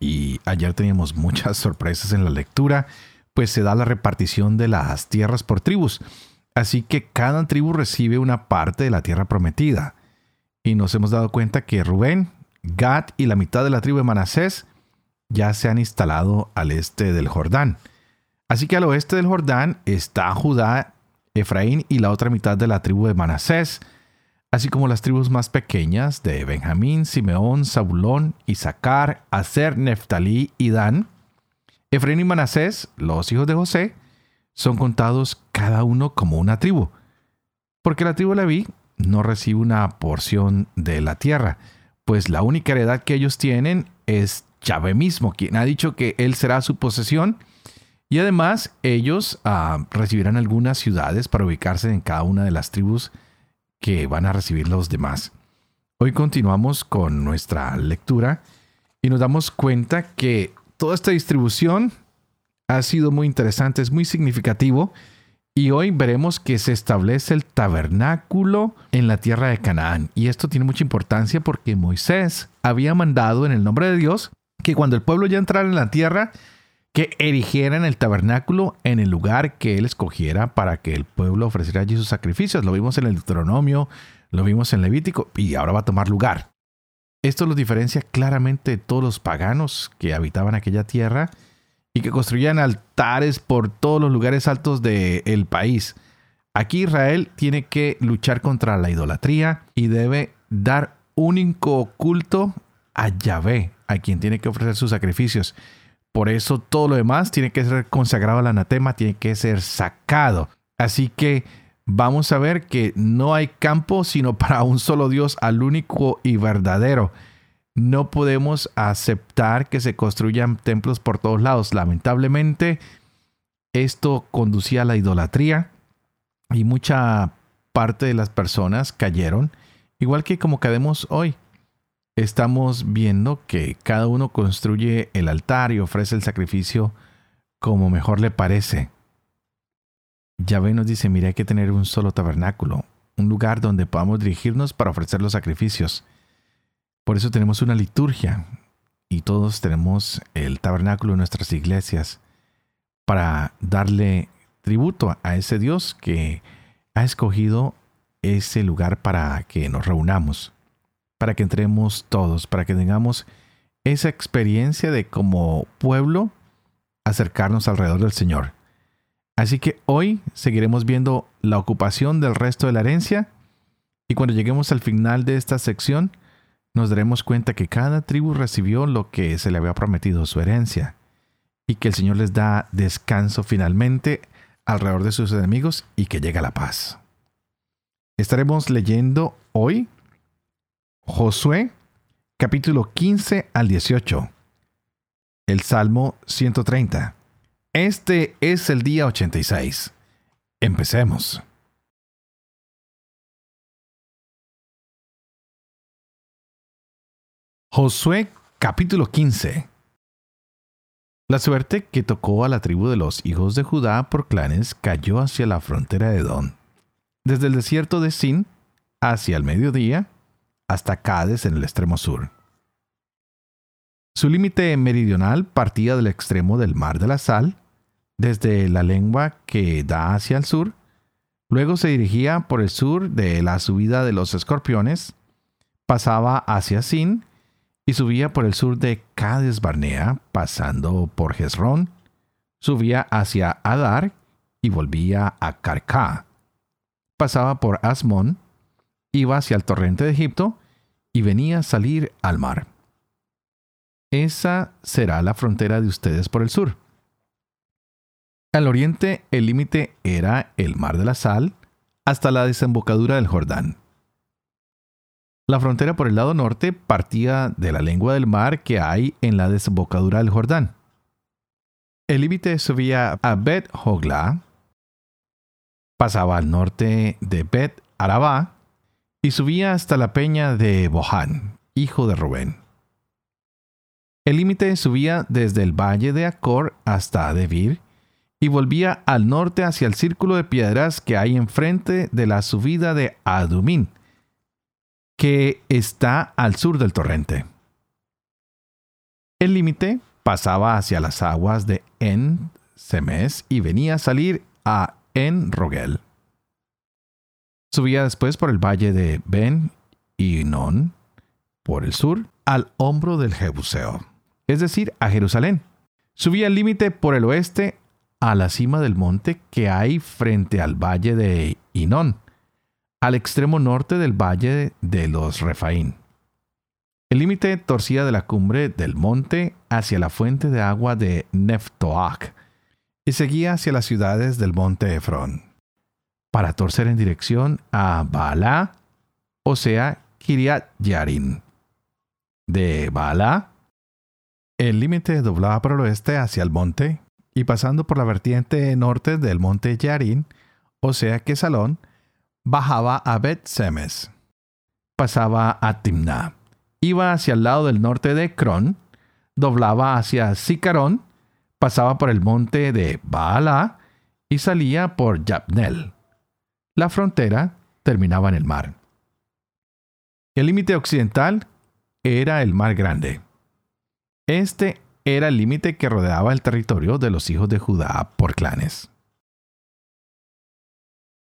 y ayer teníamos muchas sorpresas en la lectura, pues se da la repartición de las tierras por tribus. Así que cada tribu recibe una parte de la tierra prometida. Y nos hemos dado cuenta que Rubén, Gad y la mitad de la tribu de Manasés ya se han instalado al este del Jordán. Así que al oeste del Jordán está Judá, Efraín y la otra mitad de la tribu de Manasés así como las tribus más pequeñas de Benjamín, Simeón, Zabulón, Isaacar, Aser, Neftalí y Dan. Efraín y Manasés, los hijos de José, son contados cada uno como una tribu, porque la tribu Leví no recibe una porción de la tierra, pues la única heredad que ellos tienen es Yahvé mismo, quien ha dicho que él será su posesión, y además ellos ah, recibirán algunas ciudades para ubicarse en cada una de las tribus que van a recibir los demás. Hoy continuamos con nuestra lectura y nos damos cuenta que toda esta distribución ha sido muy interesante, es muy significativo y hoy veremos que se establece el tabernáculo en la tierra de Canaán. Y esto tiene mucha importancia porque Moisés había mandado en el nombre de Dios que cuando el pueblo ya entrara en la tierra, que erigieran el tabernáculo en el lugar que él escogiera para que el pueblo ofreciera allí sus sacrificios. Lo vimos en el Deuteronomio, lo vimos en Levítico y ahora va a tomar lugar. Esto los diferencia claramente de todos los paganos que habitaban aquella tierra y que construían altares por todos los lugares altos del país. Aquí Israel tiene que luchar contra la idolatría y debe dar único culto a Yahvé, a quien tiene que ofrecer sus sacrificios. Por eso todo lo demás tiene que ser consagrado al anatema, tiene que ser sacado. Así que vamos a ver que no hay campo sino para un solo Dios, al único y verdadero. No podemos aceptar que se construyan templos por todos lados. Lamentablemente, esto conducía a la idolatría y mucha parte de las personas cayeron, igual que como caemos hoy estamos viendo que cada uno construye el altar y ofrece el sacrificio como mejor le parece. Yahvé nos dice, mira, hay que tener un solo tabernáculo, un lugar donde podamos dirigirnos para ofrecer los sacrificios. Por eso tenemos una liturgia y todos tenemos el tabernáculo en nuestras iglesias para darle tributo a ese Dios que ha escogido ese lugar para que nos reunamos para que entremos todos, para que tengamos esa experiencia de como pueblo acercarnos alrededor del Señor. Así que hoy seguiremos viendo la ocupación del resto de la herencia y cuando lleguemos al final de esta sección nos daremos cuenta que cada tribu recibió lo que se le había prometido, su herencia, y que el Señor les da descanso finalmente alrededor de sus enemigos y que llega la paz. Estaremos leyendo hoy Josué capítulo 15 al 18. El Salmo 130. Este es el día 86. Empecemos. Josué capítulo 15. La suerte que tocó a la tribu de los hijos de Judá por clanes cayó hacia la frontera de Edom, desde el desierto de Sin hacia el mediodía hasta Cádiz en el extremo sur. Su límite meridional partía del extremo del Mar de la Sal, desde la lengua que da hacia el sur, luego se dirigía por el sur de la subida de los escorpiones, pasaba hacia Sin y subía por el sur de Cádiz Barnea, pasando por Jezrón, subía hacia Adar y volvía a Carcá. Pasaba por Asmón, iba hacia el torrente de Egipto y venía a salir al mar. Esa será la frontera de ustedes por el sur. Al oriente el límite era el mar de la sal hasta la desembocadura del Jordán. La frontera por el lado norte partía de la lengua del mar que hay en la desembocadura del Jordán, El límite subía a Bet Hogla, pasaba al norte de Bet Arabá y subía hasta la peña de Bohan, hijo de Rubén. El límite subía desde el valle de Acor hasta Debir y volvía al norte hacia el círculo de piedras que hay enfrente de la subida de Adumín, que está al sur del torrente. El límite pasaba hacia las aguas de En Semes y venía a salir a En Rogel. Subía después por el valle de Ben y Non, por el sur, al hombro del Jebuseo, es decir, a Jerusalén. Subía el límite por el oeste a la cima del monte que hay frente al valle de Inón, al extremo norte del valle de los Refaín. El límite torcía de la cumbre del monte hacia la fuente de agua de Neftoach y seguía hacia las ciudades del monte Efrón, para torcer en dirección a Baalá, o sea, Kiriat Yarin. De Baalá, el límite doblaba por el oeste hacia el monte y pasando por la vertiente norte del monte Yarin, o sea que Salón, bajaba a Bet Semes. Pasaba a Timnah iba hacia el lado del norte de Cron, doblaba hacia Sicarón, pasaba por el monte de Baala y salía por Yapnel. La frontera terminaba en el mar. El límite occidental era el mar grande. Este era el límite que rodeaba el territorio de los hijos de Judá por clanes.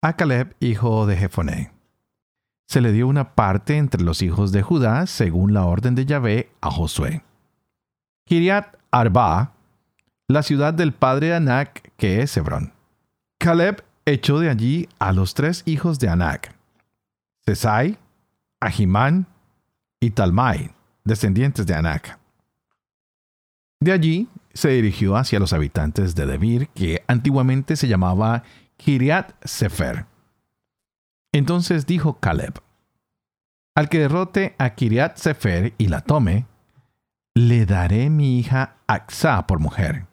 A Caleb, hijo de Jefoné se le dio una parte entre los hijos de Judá según la orden de Yahvé a Josué. Kiriat Arba, la ciudad del padre de Anac, que es Hebrón. Caleb echó de allí a los tres hijos de Anac, Sesai, Ahimán y Talmai, descendientes de Anac. De allí se dirigió hacia los habitantes de Debir, que antiguamente se llamaba Kiriat Sefer entonces dijo Caleb, al que derrote a Kiriat Sefer y la tome, le daré mi hija Axa por mujer.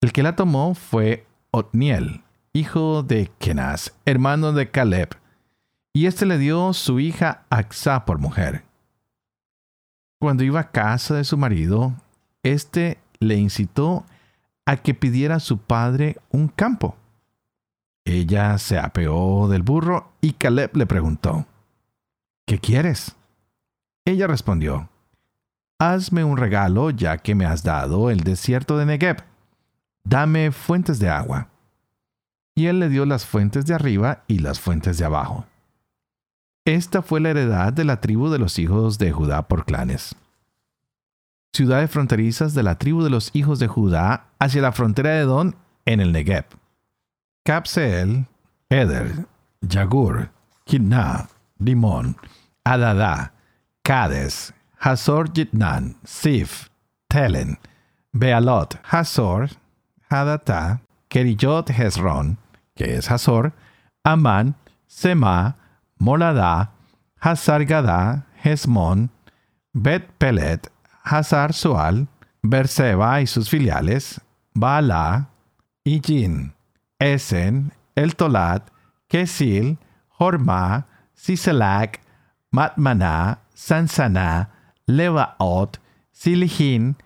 El que la tomó fue Otniel, hijo de Kenaz, hermano de Caleb, y éste le dio su hija Axa por mujer. Cuando iba a casa de su marido, éste le incitó a que pidiera a su padre un campo. Ella se apeó del burro y Caleb le preguntó, ¿Qué quieres? Ella respondió, Hazme un regalo ya que me has dado el desierto de Negev. Dame fuentes de agua. Y él le dio las fuentes de arriba y las fuentes de abajo. Esta fue la heredad de la tribu de los hijos de Judá por clanes. Ciudades fronterizas de la tribu de los hijos de Judá hacia la frontera de Edom en el Negev. Capseel, Eder, Yagur, Kidna, Dimon, Adada, Cades, Hazor Jitnan, Sif, Telen, Bealot, Hazor, Hadata, Keriyot Hezron, es Hazor, Amán, Sema, Molada, Hazar Hezmon, Bet Pelet, Hazar Sual, Berseba y sus filiales, Baala y Jin. Esen, El Tolat, Kesil, Horma, Siselac, Matmaná, Sansana, Levaot, Silihin,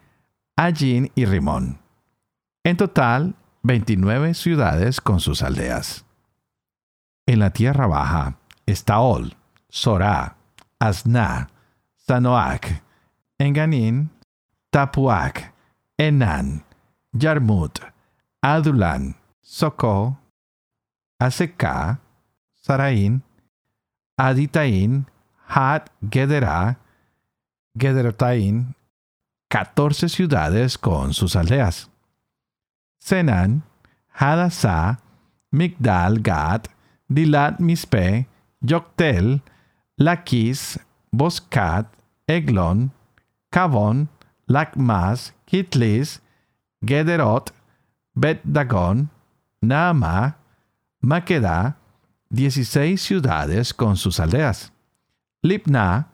Ajin y Rimón. En total, 29 ciudades con sus aldeas. En la tierra baja, Estaol, Sorá, Asna, Sanoac, Enganin, Tapuac, Enan, Yarmut, Adulan, Soko, Aseka, Saraín, Aditaín, Had Gedera, Gederotaín, 14 ciudades con sus aldeas. Senan, Hadasa, Migdal Gad, Dilat Mispe, Yoktel, Lakis, Boscat, Eglon, Kavon, Lakmas, Kitlis, Gederot, Bet Dagon, Naama, Maqueda, 16 ciudades con sus aldeas. Lipna,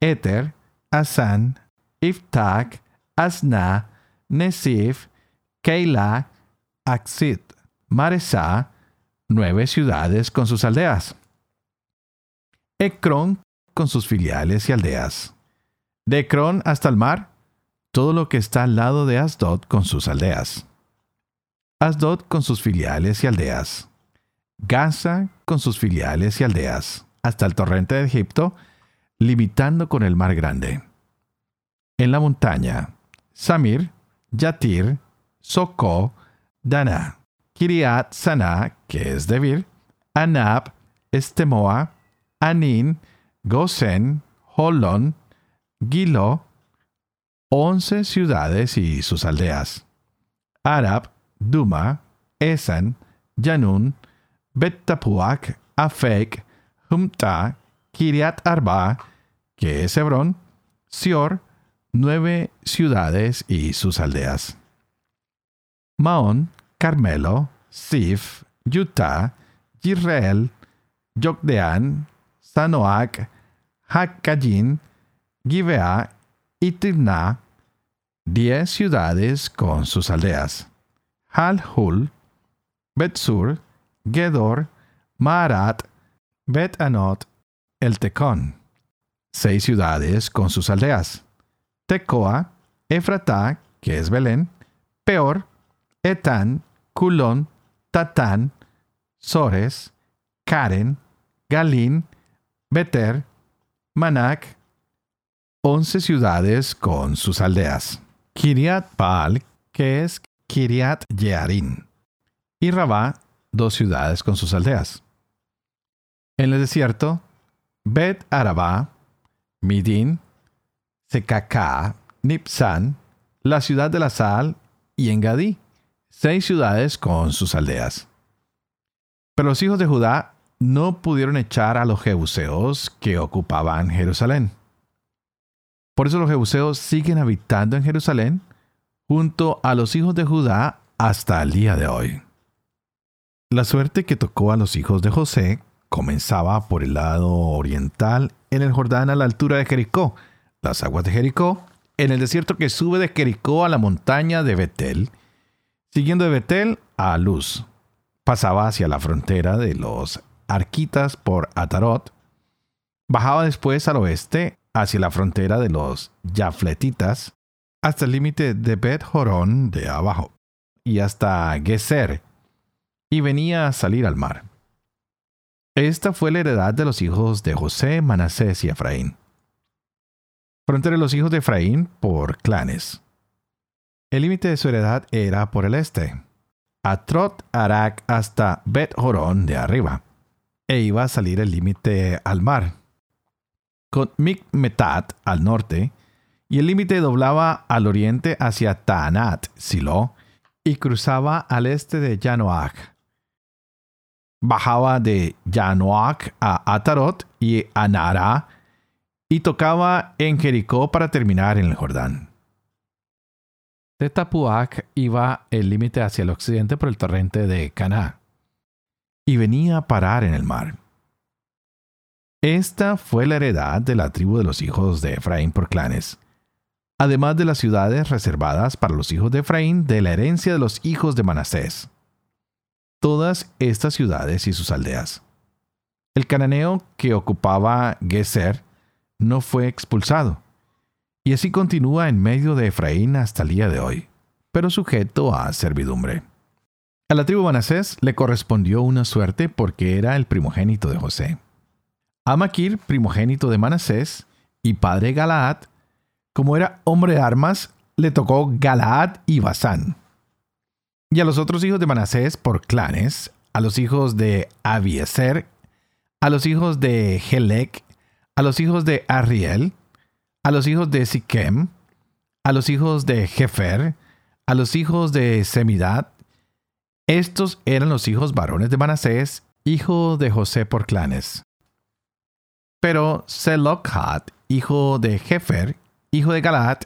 Eter, Asan, Iftak, Asna, Nesif, Keilah, Axit, Maresá, nueve ciudades con sus aldeas. Ecrón con sus filiales y aldeas. De Ecrón hasta el mar, todo lo que está al lado de Asdod con sus aldeas. Asdod con sus filiales y aldeas. Gaza con sus filiales y aldeas, hasta el torrente de Egipto, limitando con el mar grande. En la montaña, Samir, Yatir, Socó, Dana, Kiriat Sana, que es Debir, Anab, Estemoa, Anin, Gosen, Holon, Gilo, once ciudades y sus aldeas. Arab, Duma, Esan, Yanun, Bet-Tapuac, Afek, Humta, Kiriat Arba, que es Hebrón, Sior, nueve ciudades y sus aldeas. Maón, Carmelo, Sif, Utah, Yisrael, Jokdean, Sanoac, Hakajin, Givea y Tirna, diez ciudades con sus aldeas. Halhul, Betsur, Gedor, Marat, Bet Anot, El Tecón, seis ciudades con sus aldeas. Tecoa, Efratá, que es Belén, Peor, Etán, Culón, Tatán, Sores, Karen, Galín, Beter, Manac, once ciudades con sus aldeas. Kiriat Baal, que es Kiriat Yearin, y Rabá, dos ciudades con sus aldeas. En el desierto, Bet Arabá, Midin, Secacá, Nipsan, la ciudad de la sal y Engadí, seis ciudades con sus aldeas. Pero los hijos de Judá no pudieron echar a los jebuseos que ocupaban Jerusalén. Por eso los jebuseos siguen habitando en Jerusalén junto a los hijos de Judá hasta el día de hoy. La suerte que tocó a los hijos de José comenzaba por el lado oriental en el Jordán a la altura de Jericó, las aguas de Jericó, en el desierto que sube de Jericó a la montaña de Betel, siguiendo de Betel a Luz. Pasaba hacia la frontera de los Arquitas por Atarot, bajaba después al oeste hacia la frontera de los Yafletitas, hasta el límite de Bet Jorón de abajo, y hasta Geser, y venía a salir al mar. Esta fue la heredad de los hijos de José, Manasés y Efraín. Frontera de los hijos de Efraín por clanes. El límite de su heredad era por el este, Atrot Arak hasta Bet Jorón de arriba, e iba a salir el límite al mar, con Mikmetat al norte, y el límite doblaba al oriente hacia Taanat, Silo, y cruzaba al este de Yanoach. Bajaba de Yanoach a Atarot y a Nara, y tocaba en Jericó para terminar en el Jordán. De iba el límite hacia el occidente por el torrente de Caná, y venía a parar en el mar. Esta fue la heredad de la tribu de los hijos de Efraín por clanes además de las ciudades reservadas para los hijos de Efraín de la herencia de los hijos de Manasés. Todas estas ciudades y sus aldeas. El cananeo que ocupaba Geser no fue expulsado, y así continúa en medio de Efraín hasta el día de hoy, pero sujeto a servidumbre. A la tribu Manasés le correspondió una suerte porque era el primogénito de José. A Maquir, primogénito de Manasés, y padre Galaad, como era hombre de armas, le tocó Galaad y Basán. Y a los otros hijos de Manasés por clanes, a los hijos de Abieser, a los hijos de Helec, a los hijos de Arriel, a los hijos de Siquem, a los hijos de Jefer, a los hijos de Semidad. Estos eran los hijos varones de Manasés, hijo de José por clanes. Pero Selokhat, hijo de Jefer, hijo de Galaad,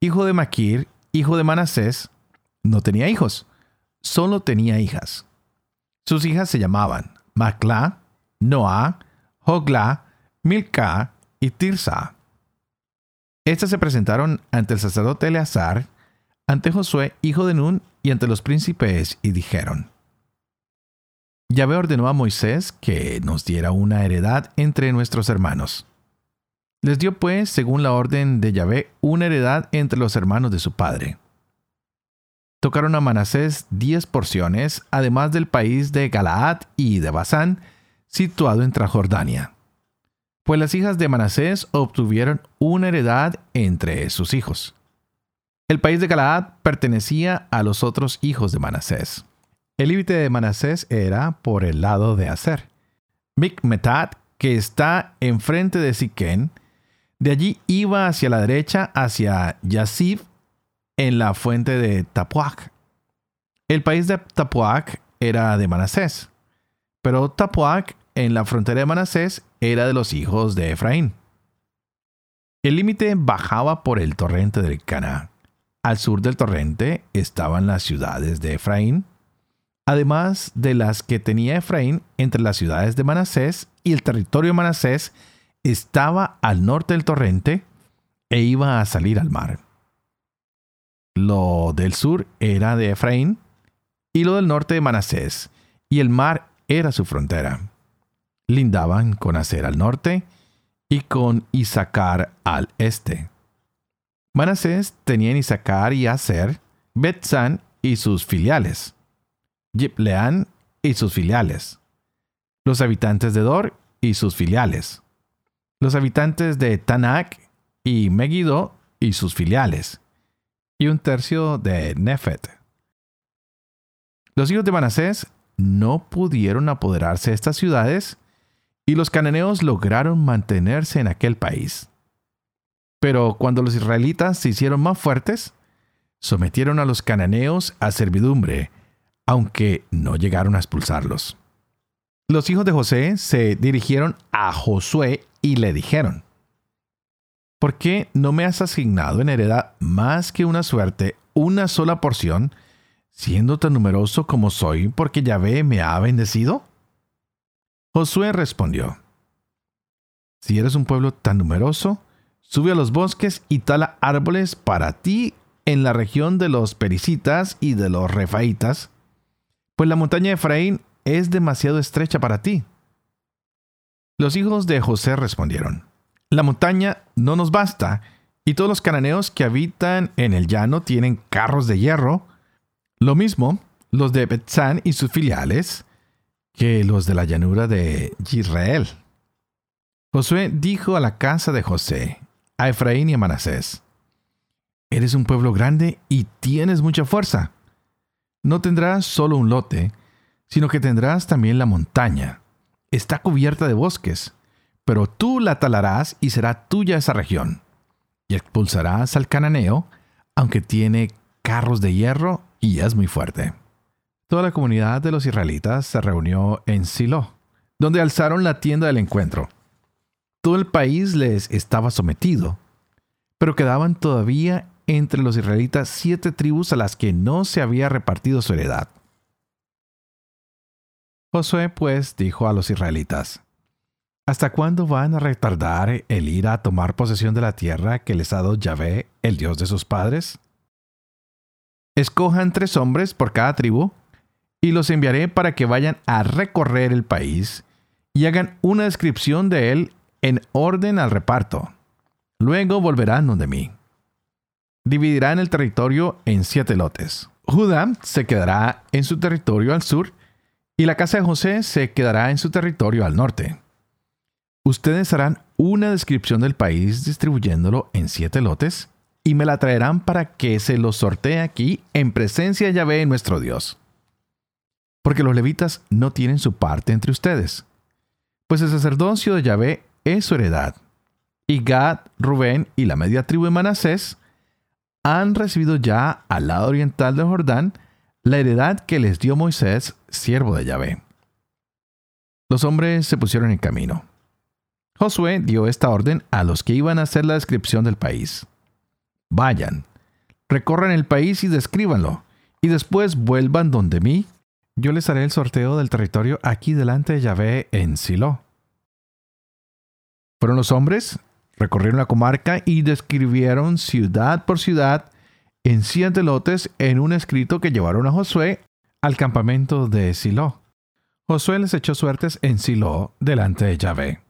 hijo de Maquir, hijo de Manasés, no tenía hijos, solo tenía hijas. Sus hijas se llamaban Maclá, Noah, Hogla, Milca y Tirsa. Estas se presentaron ante el sacerdote Eleazar, ante Josué, hijo de Nun, y ante los príncipes y dijeron, Yahvé ordenó a Moisés que nos diera una heredad entre nuestros hermanos. Les dio pues, según la orden de Yahvé, una heredad entre los hermanos de su padre. Tocaron a Manasés diez porciones, además del país de Galaad y de Basán, situado en Transjordania. Pues las hijas de Manasés obtuvieron una heredad entre sus hijos. El país de Galaad pertenecía a los otros hijos de Manasés. El límite de Manasés era por el lado de Aser. Micmetat, que está enfrente de Siquén, de allí iba hacia la derecha, hacia Yasib, en la fuente de Tapuac. El país de Tapuac era de Manasés, pero Tapuac, en la frontera de Manasés, era de los hijos de Efraín. El límite bajaba por el torrente del Cana. Al sur del torrente estaban las ciudades de Efraín, además de las que tenía Efraín entre las ciudades de Manasés y el territorio de Manasés estaba al norte del torrente e iba a salir al mar. Lo del sur era de Efraín y lo del norte de Manasés, y el mar era su frontera. Lindaban con Aser al norte y con Isaacar al este. Manasés tenía en Isaacar y Aser, Betzán y sus filiales, Jipleán y sus filiales, los habitantes de Dor y sus filiales, los habitantes de Tanak y Megiddo y sus filiales, y un tercio de Nefet. Los hijos de Manasés no pudieron apoderarse de estas ciudades y los cananeos lograron mantenerse en aquel país. Pero cuando los israelitas se hicieron más fuertes, sometieron a los cananeos a servidumbre, aunque no llegaron a expulsarlos. Los hijos de José se dirigieron a Josué y le dijeron, ¿por qué no me has asignado en heredad más que una suerte, una sola porción, siendo tan numeroso como soy, porque Yahvé me ha bendecido? Josué respondió, Si eres un pueblo tan numeroso, Sube a los bosques y tala árboles para ti en la región de los pericitas y de los refaitas, pues la montaña de Efraín es demasiado estrecha para ti. Los hijos de José respondieron, La montaña no nos basta, y todos los cananeos que habitan en el llano tienen carros de hierro, lo mismo los de Betzán y sus filiales, que los de la llanura de Israel. Josué dijo a la casa de José, a Efraín y a Manasés. Eres un pueblo grande y tienes mucha fuerza. No tendrás solo un lote, sino que tendrás también la montaña. Está cubierta de bosques, pero tú la talarás y será tuya esa región. Y expulsarás al cananeo, aunque tiene carros de hierro y es muy fuerte. Toda la comunidad de los israelitas se reunió en Silo, donde alzaron la tienda del encuentro. Todo el país les estaba sometido, pero quedaban todavía entre los israelitas siete tribus a las que no se había repartido su heredad. Josué pues dijo a los israelitas, ¿Hasta cuándo van a retardar el ir a tomar posesión de la tierra que les ha dado Yahvé, el Dios de sus padres? Escojan tres hombres por cada tribu, y los enviaré para que vayan a recorrer el país y hagan una descripción de él en orden al reparto. Luego volverán donde mí. Dividirán el territorio en siete lotes. Judá se quedará en su territorio al sur y la casa de José se quedará en su territorio al norte. Ustedes harán una descripción del país distribuyéndolo en siete lotes y me la traerán para que se lo sortee aquí en presencia de Yahvé nuestro Dios. Porque los levitas no tienen su parte entre ustedes, pues el sacerdocio de Yahvé es su heredad. Y Gad, Rubén y la media tribu de Manasés han recibido ya al lado oriental del Jordán la heredad que les dio Moisés, siervo de Yahvé. Los hombres se pusieron en camino. Josué dio esta orden a los que iban a hacer la descripción del país. Vayan, recorran el país y descríbanlo, y después vuelvan donde mí. Yo les haré el sorteo del territorio aquí delante de Yahvé en Silo. Fueron los hombres, recorrieron la comarca y describieron ciudad por ciudad encías de lotes en un escrito que llevaron a Josué al campamento de Silo. Josué les echó suertes en Silo delante de Yahvé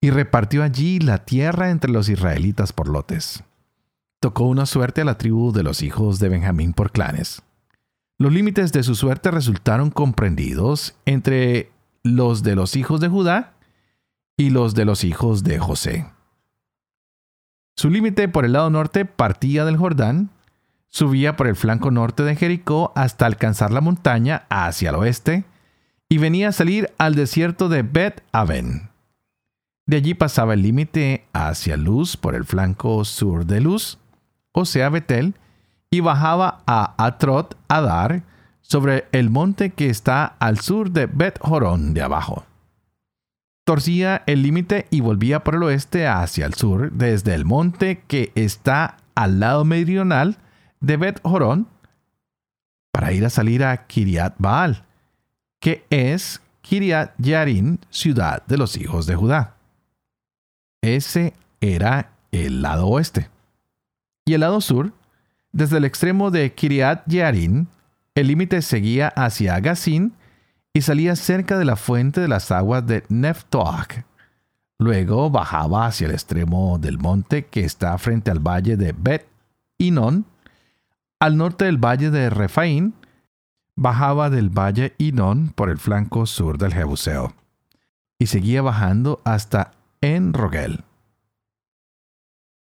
y repartió allí la tierra entre los israelitas por lotes. Tocó una suerte a la tribu de los hijos de Benjamín por clanes. Los límites de su suerte resultaron comprendidos entre los de los hijos de Judá y los de los hijos de José. Su límite por el lado norte partía del Jordán, subía por el flanco norte de Jericó hasta alcanzar la montaña hacia el oeste y venía a salir al desierto de Bet Aven. De allí pasaba el límite hacia Luz por el flanco sur de Luz, o sea Betel, y bajaba a Atrot Adar sobre el monte que está al sur de Bet Jorón de abajo. Torcía el límite y volvía por el oeste hacia el sur desde el monte que está al lado meridional de Bet Jorón para ir a salir a Kiriat Baal, que es Kiriat Yarin, ciudad de los hijos de Judá. Ese era el lado oeste. Y el lado sur, desde el extremo de Kiriat Yarin, el límite seguía hacia Gazín y salía cerca de la fuente de las aguas de Neftoach. Luego bajaba hacia el extremo del monte que está frente al valle de Bet Inon, al norte del valle de Refaín, bajaba del valle Inon por el flanco sur del Jebuseo y seguía bajando hasta En Rogel.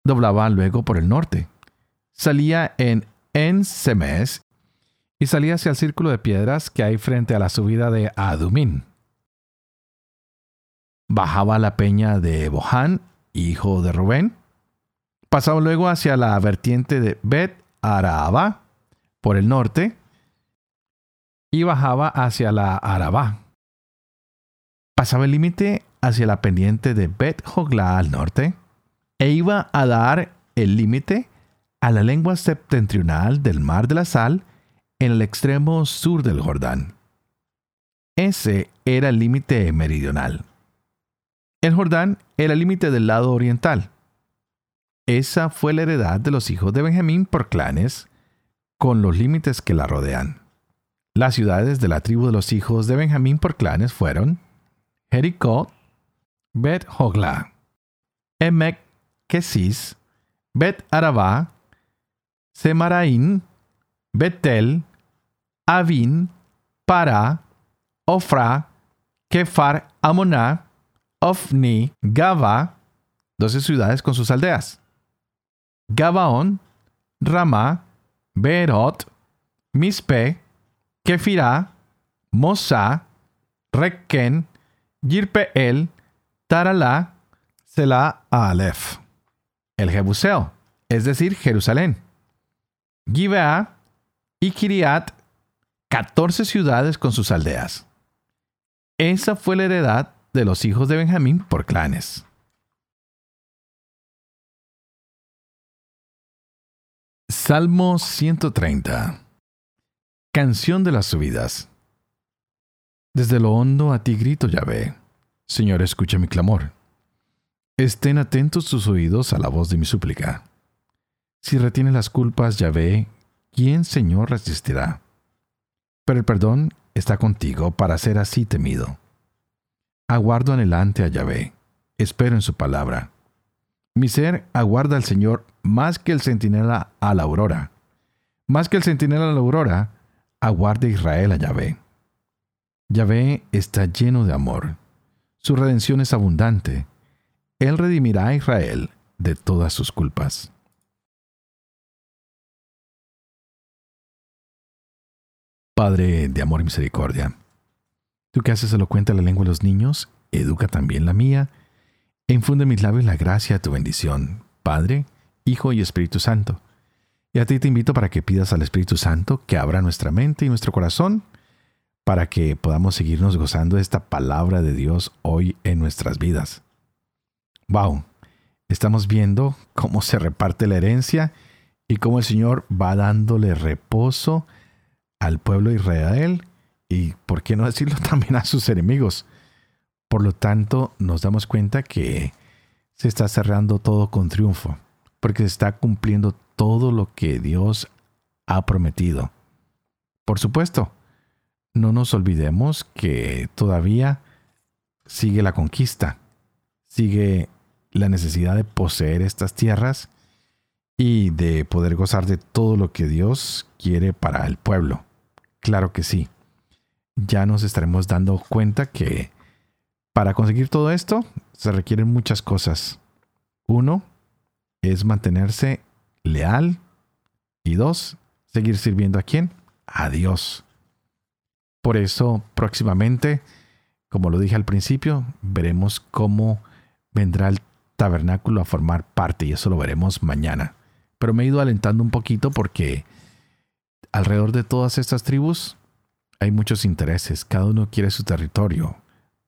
Doblaba luego por el norte. Salía en En Semes y salía hacia el círculo de piedras que hay frente a la subida de Adumín. Bajaba la peña de Bohan, hijo de Rubén. Pasaba luego hacia la vertiente de Bet Araba por el norte y bajaba hacia la Araba. Pasaba el límite hacia la pendiente de Bet Jogla al norte e iba a dar el límite a la lengua septentrional del mar de la Sal en el extremo sur del Jordán. Ese era el límite meridional. El Jordán era el límite del lado oriental. Esa fue la heredad de los hijos de Benjamín por clanes, con los límites que la rodean. Las ciudades de la tribu de los hijos de Benjamín por clanes fueron Jericó, Bet Hogla, Emek Kesis, Bet Arabá, Semaraín, Betel, Avin, Para, Ofra, Kefar, Amoná, Ofni, Gaba, doce ciudades con sus aldeas. Gabaón, Ramá, Beerot, Mispe, Kefirá, Mosa, Rekken, Yirpeel, Taralá, Selah Aleph. El Jebuseo, es decir, Jerusalén. Gibeá y Kiriat, 14 ciudades con sus aldeas. Esa fue la heredad de los hijos de Benjamín por clanes. Salmo 130 Canción de las subidas Desde lo hondo a ti grito, Yahvé. Señor, escucha mi clamor. Estén atentos tus oídos a la voz de mi súplica. Si retiene las culpas, Yahvé, ¿quién, Señor, resistirá? Pero el perdón está contigo para ser así temido. Aguardo anhelante a Yahvé, espero en su palabra. Mi ser aguarda al Señor más que el centinela a la aurora. Más que el centinela a la aurora, aguarda Israel a Yahvé. Yahvé está lleno de amor. Su redención es abundante. Él redimirá a Israel de todas sus culpas. Padre de amor y misericordia, tú que haces elocuente la lengua de los niños, educa también la mía, e infunde en mis labios la gracia de tu bendición, Padre, Hijo y Espíritu Santo. Y a ti te invito para que pidas al Espíritu Santo que abra nuestra mente y nuestro corazón para que podamos seguirnos gozando de esta palabra de Dios hoy en nuestras vidas. Wow, estamos viendo cómo se reparte la herencia y cómo el Señor va dándole reposo al pueblo de Israel y, por qué no decirlo, también a sus enemigos. Por lo tanto, nos damos cuenta que se está cerrando todo con triunfo, porque se está cumpliendo todo lo que Dios ha prometido. Por supuesto, no nos olvidemos que todavía sigue la conquista, sigue la necesidad de poseer estas tierras y de poder gozar de todo lo que Dios quiere para el pueblo. Claro que sí. Ya nos estaremos dando cuenta que para conseguir todo esto se requieren muchas cosas. Uno es mantenerse leal y dos, seguir sirviendo a quién? A Dios. Por eso próximamente, como lo dije al principio, veremos cómo vendrá el tabernáculo a formar parte y eso lo veremos mañana. Pero me he ido alentando un poquito porque alrededor de todas estas tribus hay muchos intereses. Cada uno quiere su territorio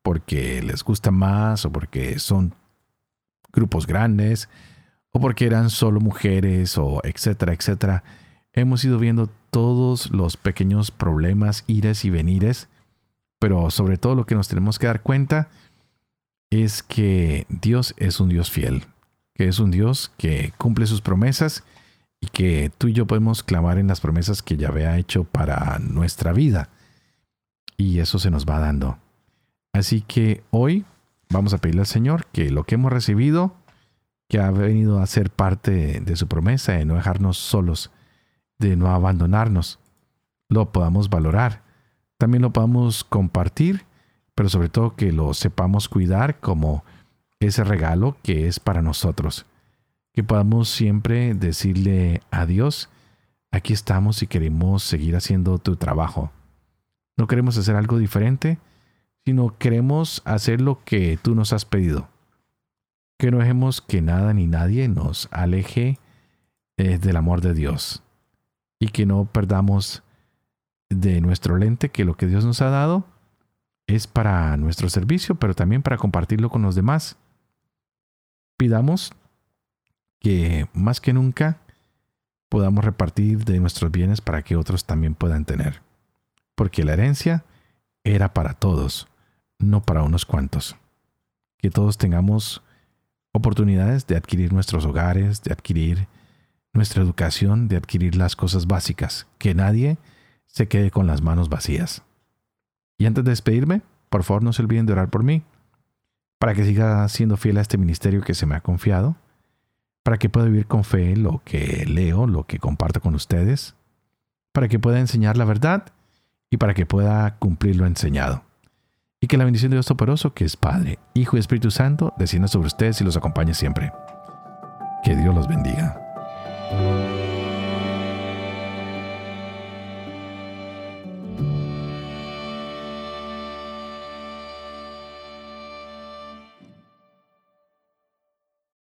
porque les gusta más o porque son grupos grandes o porque eran solo mujeres o etcétera, etcétera. Hemos ido viendo todos los pequeños problemas, ires y venires, pero sobre todo lo que nos tenemos que dar cuenta es que Dios es un Dios fiel, que es un Dios que cumple sus promesas y que tú y yo podemos clamar en las promesas que Yahvé ha hecho para nuestra vida. Y eso se nos va dando. Así que hoy vamos a pedirle al Señor que lo que hemos recibido, que ha venido a ser parte de su promesa de no dejarnos solos, de no abandonarnos, lo podamos valorar. También lo podamos compartir pero sobre todo que lo sepamos cuidar como ese regalo que es para nosotros. Que podamos siempre decirle a Dios, aquí estamos y queremos seguir haciendo tu trabajo. No queremos hacer algo diferente, sino queremos hacer lo que tú nos has pedido. Que no dejemos que nada ni nadie nos aleje eh, del amor de Dios. Y que no perdamos de nuestro lente que lo que Dios nos ha dado es para nuestro servicio, pero también para compartirlo con los demás. Pidamos que más que nunca podamos repartir de nuestros bienes para que otros también puedan tener. Porque la herencia era para todos, no para unos cuantos. Que todos tengamos oportunidades de adquirir nuestros hogares, de adquirir nuestra educación, de adquirir las cosas básicas. Que nadie se quede con las manos vacías. Y antes de despedirme, por favor no se olviden de orar por mí, para que siga siendo fiel a este ministerio que se me ha confiado, para que pueda vivir con fe lo que leo, lo que comparto con ustedes, para que pueda enseñar la verdad y para que pueda cumplir lo enseñado. Y que la bendición de Dios Toporoso, que es Padre, Hijo y Espíritu Santo, descienda sobre ustedes y los acompañe siempre. Que Dios los bendiga.